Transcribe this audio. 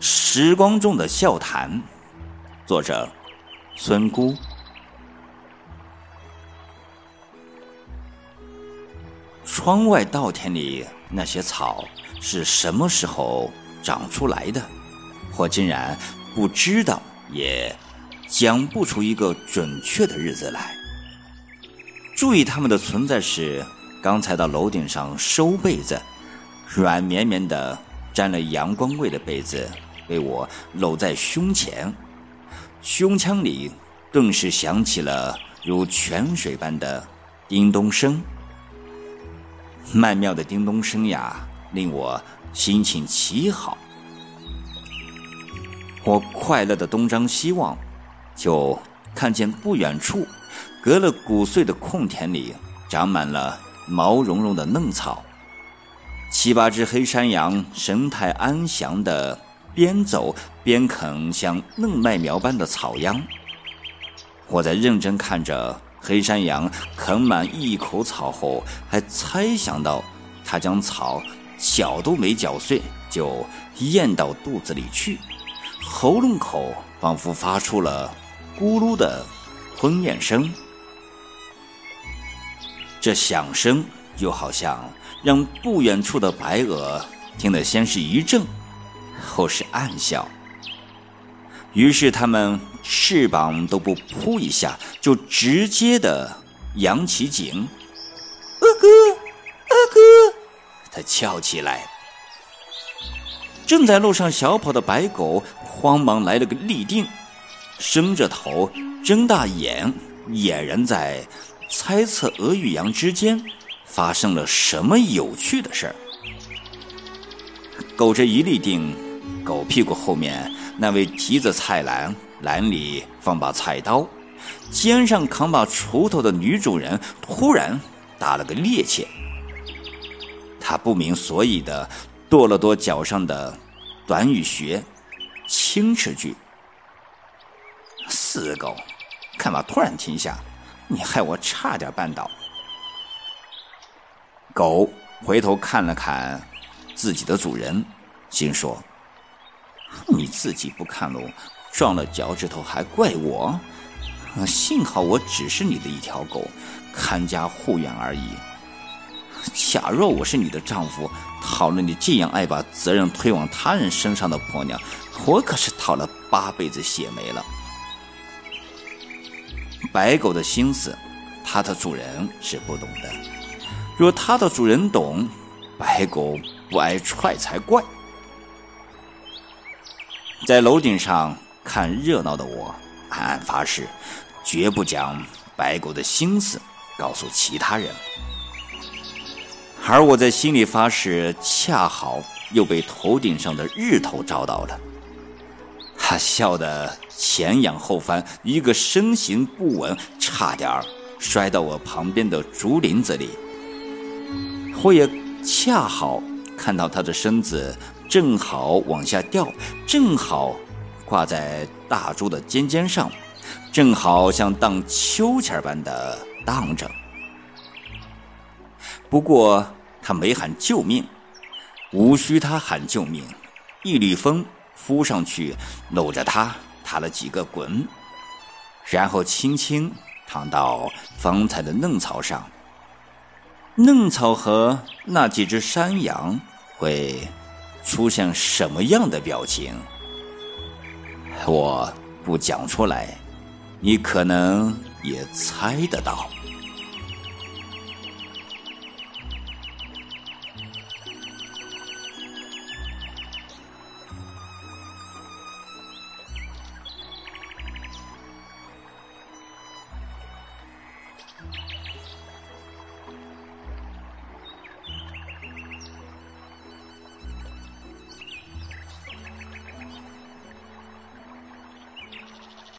时光中的笑谈，作者村姑。窗外稻田里那些草是什么时候长出来的？我竟然不知道，也讲不出一个准确的日子来。注意它们的存在时，刚才到楼顶上收被子，软绵绵的沾了阳光味的被子被我搂在胸前，胸腔里顿时响起了如泉水般的叮咚声。曼妙的叮咚声呀，令我心情奇好。我快乐的东张西望，就看见不远处，隔了谷穗的空田里，长满了毛茸茸的嫩草。七八只黑山羊神态安详的边走边啃像嫩麦苗般的草秧。我在认真看着。黑山羊啃满一口草后，还猜想到，它将草嚼都没嚼碎，就咽到肚子里去，喉咙口仿佛发出了咕噜的吞咽声。这响声又好像让不远处的白鹅听得先是一怔，后是暗笑。于是他们翅膀都不扑一下，就直接的扬起颈，阿哥，阿哥，他叫起来。正在路上小跑的白狗慌忙来了个立定，伸着头，睁大眼，俨然在猜测鹅与羊之间发生了什么有趣的事儿。狗这一立定，狗屁股后面。那位提着菜篮，篮里放把菜刀，肩上扛把锄头的女主人突然打了个趔趄，她不明所以的跺了跺脚上的短雨靴，轻斥句：“死狗，干嘛突然停下？你害我差点绊倒。”狗回头看了看自己的主人，心说。你自己不看路，撞了脚趾头还怪我？幸好我只是你的一条狗，看家护院而已。假若我是你的丈夫，讨了你这样爱把责任推往他人身上的婆娘，我可是讨了八辈子血霉了。白狗的心思，它的主人是不懂的。若它的主人懂，白狗不挨踹才怪。在楼顶上看热闹的我，暗暗发誓，绝不将白狗的心思告诉其他人。而我在心里发誓，恰好又被头顶上的日头照到了。他笑得前仰后翻，一个身形不稳，差点摔到我旁边的竹林子里。我也恰好看到他的身子。正好往下掉，正好挂在大猪的尖尖上，正好像荡秋千般的荡着。不过他没喊救命，无需他喊救命，一缕风扑上去，搂着他打了几个滚，然后轻轻躺到方才的嫩草上。嫩草和那几只山羊会。出现什么样的表情，我不讲出来，你可能也猜得到。